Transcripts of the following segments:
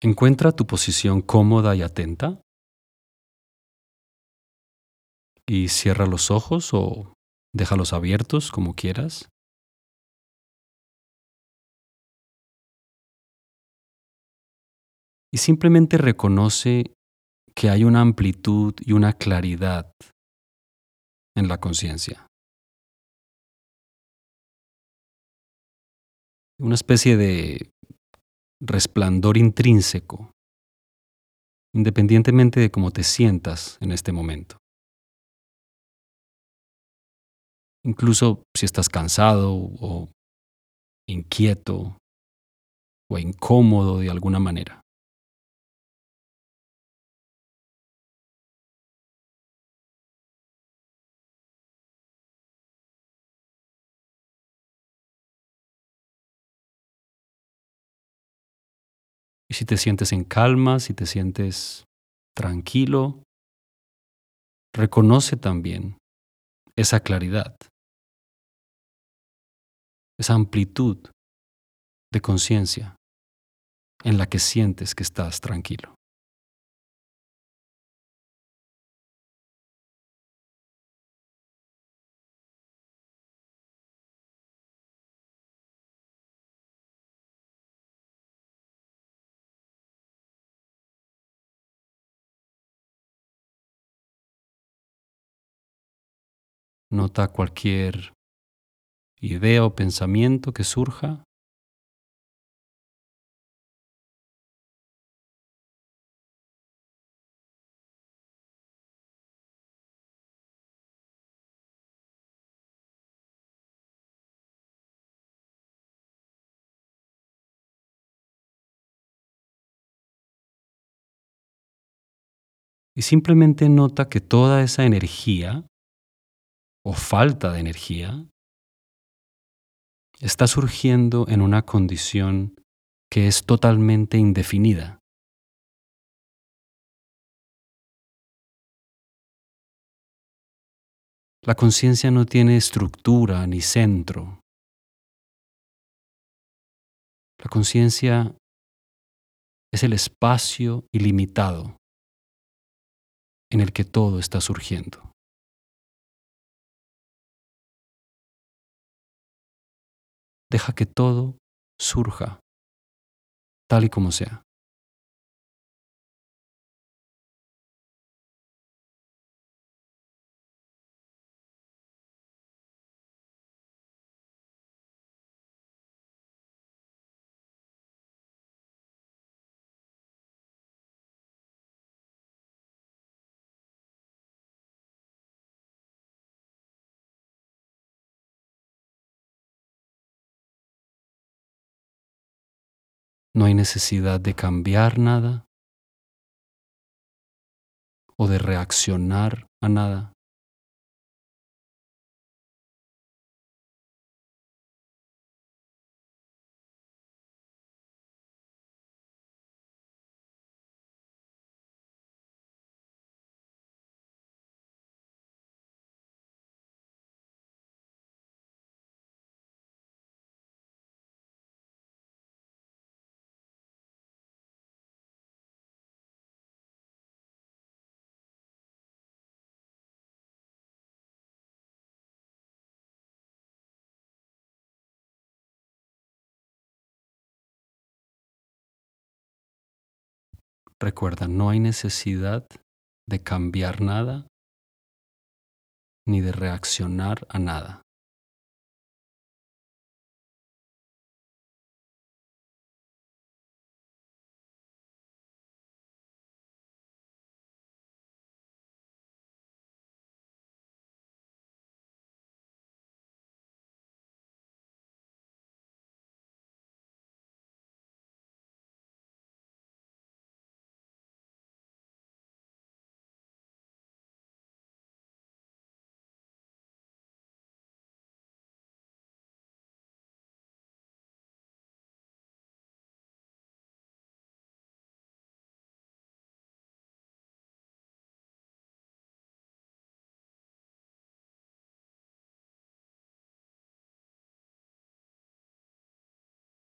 Encuentra tu posición cómoda y atenta y cierra los ojos o déjalos abiertos como quieras. Y simplemente reconoce que hay una amplitud y una claridad en la conciencia. Una especie de resplandor intrínseco, independientemente de cómo te sientas en este momento. Incluso si estás cansado o inquieto o incómodo de alguna manera. Y si te sientes en calma, si te sientes tranquilo, reconoce también esa claridad, esa amplitud de conciencia en la que sientes que estás tranquilo. Nota cualquier idea o pensamiento que surja. Y simplemente nota que toda esa energía o falta de energía está surgiendo en una condición que es totalmente indefinida. La conciencia no tiene estructura ni centro. La conciencia es el espacio ilimitado en el que todo está surgiendo. Deja que todo surja tal y como sea. No hay necesidad de cambiar nada o de reaccionar a nada. Recuerda, no hay necesidad de cambiar nada ni de reaccionar a nada.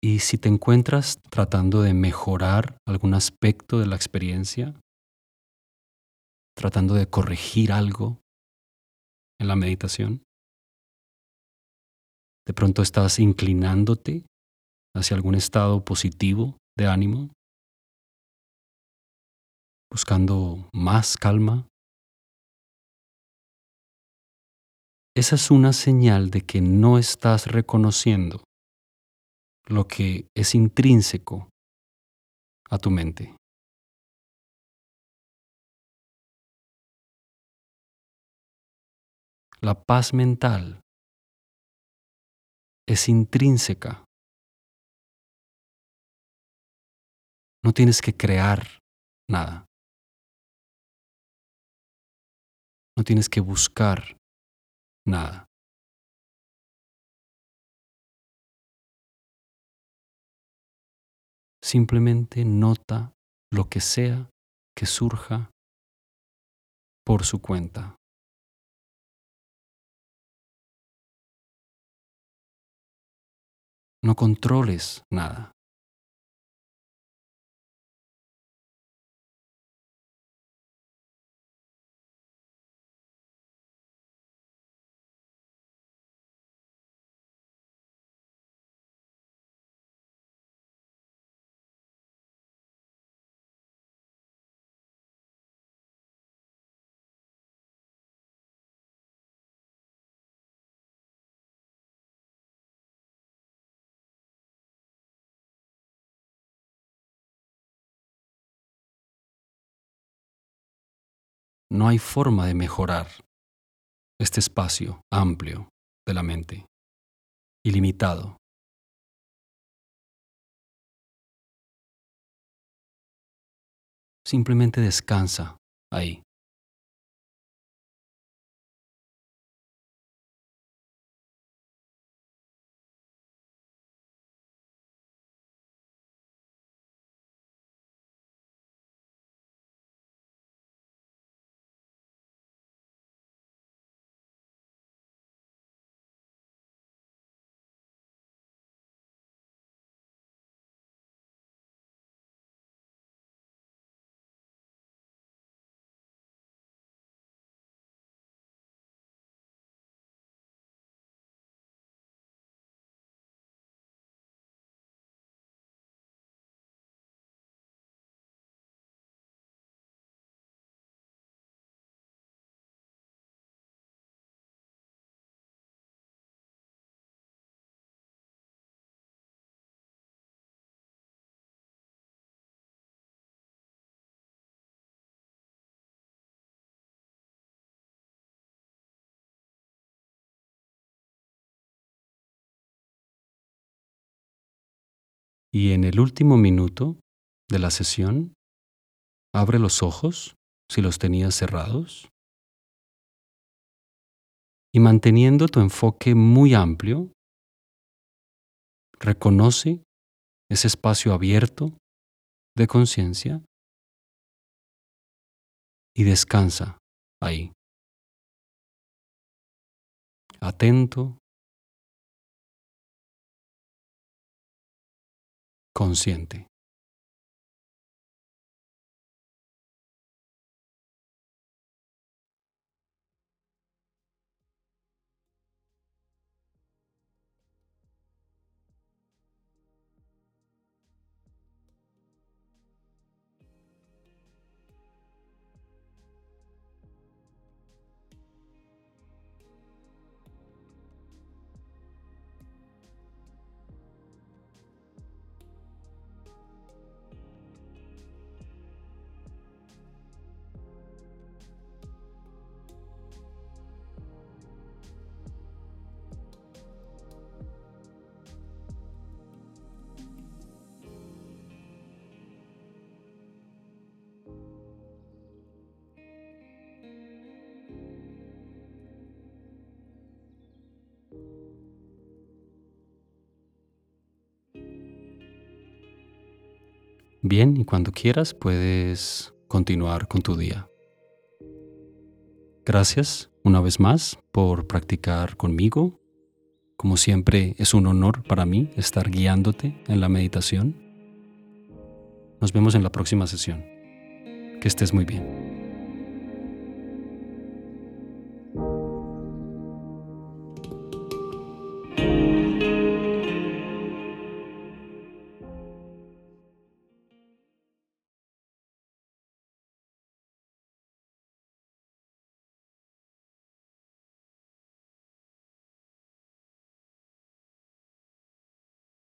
Y si te encuentras tratando de mejorar algún aspecto de la experiencia, tratando de corregir algo en la meditación, de pronto estás inclinándote hacia algún estado positivo de ánimo, buscando más calma. Esa es una señal de que no estás reconociendo lo que es intrínseco a tu mente. La paz mental es intrínseca. No tienes que crear nada. No tienes que buscar nada. Simplemente nota lo que sea que surja por su cuenta. No controles nada. No hay forma de mejorar este espacio amplio de la mente, ilimitado. Simplemente descansa ahí. Y en el último minuto de la sesión, abre los ojos si los tenías cerrados y manteniendo tu enfoque muy amplio, reconoce ese espacio abierto de conciencia y descansa ahí. Atento, consciente. Bien, y cuando quieras puedes continuar con tu día. Gracias una vez más por practicar conmigo Como siempre, es un honor para mí estar guiándote en la meditación. Nos vemos en la próxima sesión. Que estés muy bien.